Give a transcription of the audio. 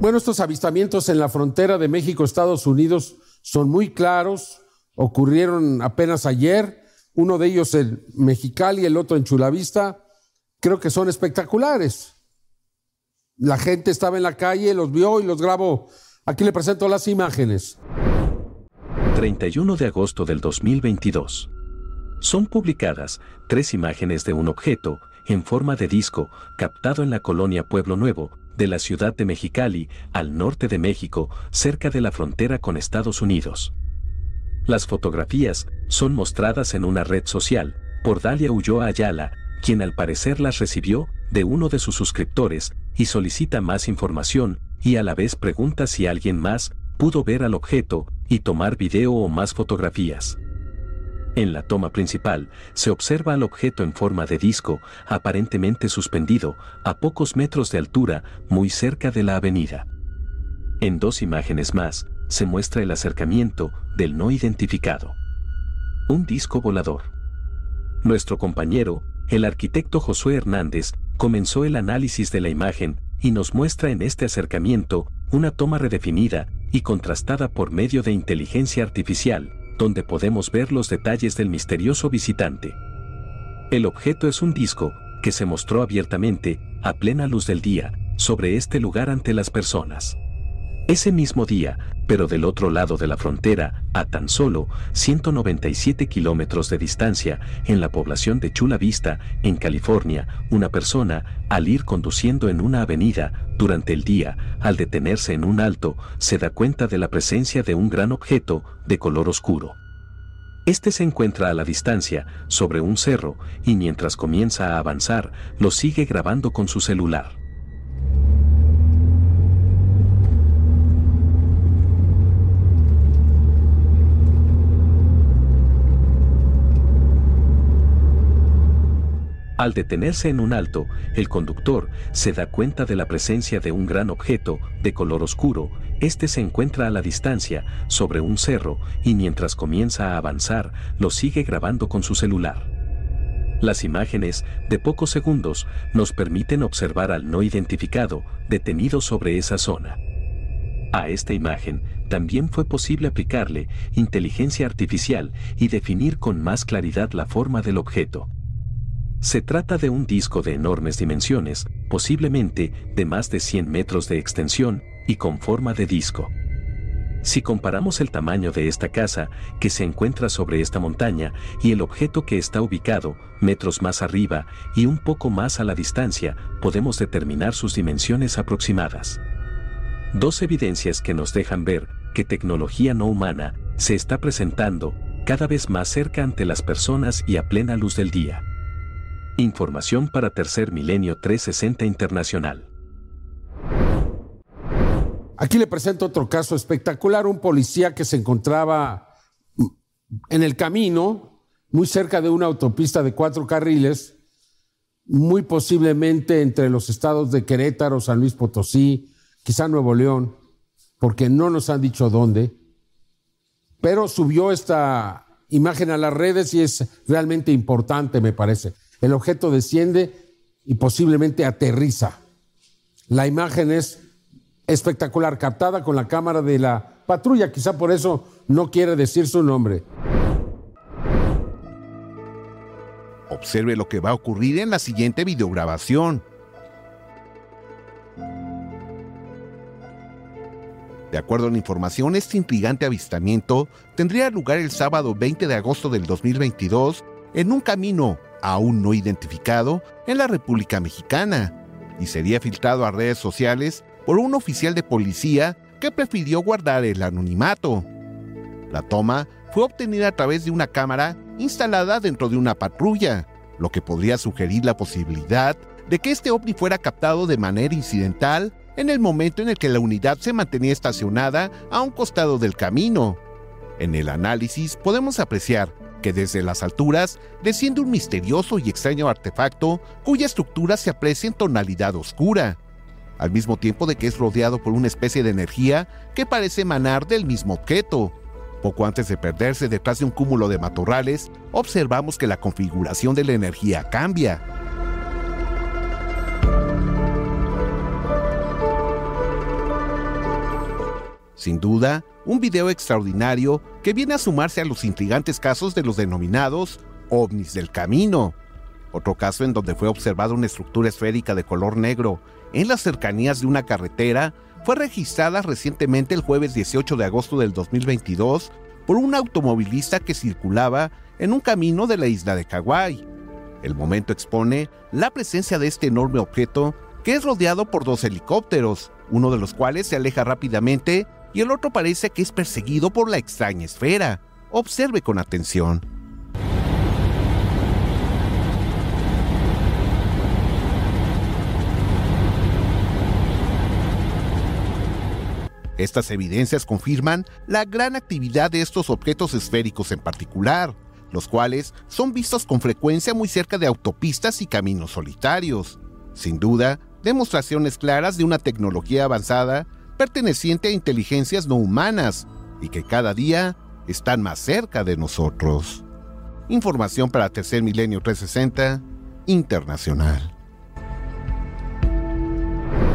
Bueno, estos avistamientos en la frontera de México-Estados Unidos son muy claros, ocurrieron apenas ayer, uno de ellos en Mexicali, el otro en Chulavista, creo que son espectaculares. La gente estaba en la calle, los vio y los grabó. Aquí le presento las imágenes. 31 de agosto del 2022. Son publicadas tres imágenes de un objeto en forma de disco captado en la colonia Pueblo Nuevo de la ciudad de Mexicali, al norte de México, cerca de la frontera con Estados Unidos. Las fotografías son mostradas en una red social por Dalia Ulloa Ayala, quien al parecer las recibió de uno de sus suscriptores y solicita más información y a la vez pregunta si alguien más pudo ver al objeto y tomar video o más fotografías. En la toma principal, se observa al objeto en forma de disco, aparentemente suspendido, a pocos metros de altura, muy cerca de la avenida. En dos imágenes más, se muestra el acercamiento del no identificado. Un disco volador. Nuestro compañero, el arquitecto Josué Hernández, comenzó el análisis de la imagen y nos muestra en este acercamiento una toma redefinida y contrastada por medio de inteligencia artificial, donde podemos ver los detalles del misterioso visitante. El objeto es un disco que se mostró abiertamente, a plena luz del día, sobre este lugar ante las personas. Ese mismo día, pero del otro lado de la frontera, a tan solo 197 kilómetros de distancia, en la población de Chula Vista, en California, una persona, al ir conduciendo en una avenida, durante el día, al detenerse en un alto, se da cuenta de la presencia de un gran objeto, de color oscuro. Este se encuentra a la distancia, sobre un cerro, y mientras comienza a avanzar, lo sigue grabando con su celular. Al detenerse en un alto, el conductor se da cuenta de la presencia de un gran objeto de color oscuro. Este se encuentra a la distancia, sobre un cerro, y mientras comienza a avanzar, lo sigue grabando con su celular. Las imágenes, de pocos segundos, nos permiten observar al no identificado, detenido sobre esa zona. A esta imagen también fue posible aplicarle inteligencia artificial y definir con más claridad la forma del objeto. Se trata de un disco de enormes dimensiones, posiblemente de más de 100 metros de extensión y con forma de disco. Si comparamos el tamaño de esta casa que se encuentra sobre esta montaña y el objeto que está ubicado metros más arriba y un poco más a la distancia, podemos determinar sus dimensiones aproximadas. Dos evidencias que nos dejan ver que tecnología no humana se está presentando cada vez más cerca ante las personas y a plena luz del día. Información para Tercer Milenio 360 Internacional. Aquí le presento otro caso espectacular, un policía que se encontraba en el camino, muy cerca de una autopista de cuatro carriles, muy posiblemente entre los estados de Querétaro, San Luis Potosí, quizá Nuevo León, porque no nos han dicho dónde, pero subió esta imagen a las redes y es realmente importante, me parece el objeto desciende y posiblemente aterriza. La imagen es espectacular, captada con la cámara de la patrulla, quizá por eso no quiere decir su nombre. Observe lo que va a ocurrir en la siguiente videograbación. De acuerdo a la información, este intrigante avistamiento tendría lugar el sábado 20 de agosto del 2022 en un camino aún no identificado en la República Mexicana y sería filtrado a redes sociales por un oficial de policía que prefirió guardar el anonimato. La toma fue obtenida a través de una cámara instalada dentro de una patrulla, lo que podría sugerir la posibilidad de que este ovni fuera captado de manera incidental en el momento en el que la unidad se mantenía estacionada a un costado del camino. En el análisis podemos apreciar que desde las alturas desciende un misterioso y extraño artefacto cuya estructura se aprecia en tonalidad oscura, al mismo tiempo de que es rodeado por una especie de energía que parece emanar del mismo objeto. Poco antes de perderse detrás de un cúmulo de matorrales, observamos que la configuración de la energía cambia. Sin duda, un video extraordinario que viene a sumarse a los intrigantes casos de los denominados ovnis del camino. Otro caso en donde fue observada una estructura esférica de color negro en las cercanías de una carretera fue registrada recientemente el jueves 18 de agosto del 2022 por un automovilista que circulaba en un camino de la isla de Kauai. El momento expone la presencia de este enorme objeto que es rodeado por dos helicópteros, uno de los cuales se aleja rápidamente y el otro parece que es perseguido por la extraña esfera. Observe con atención. Estas evidencias confirman la gran actividad de estos objetos esféricos en particular, los cuales son vistos con frecuencia muy cerca de autopistas y caminos solitarios. Sin duda, demostraciones claras de una tecnología avanzada perteneciente a inteligencias no humanas y que cada día están más cerca de nosotros. Información para Tercer Milenio 360 Internacional.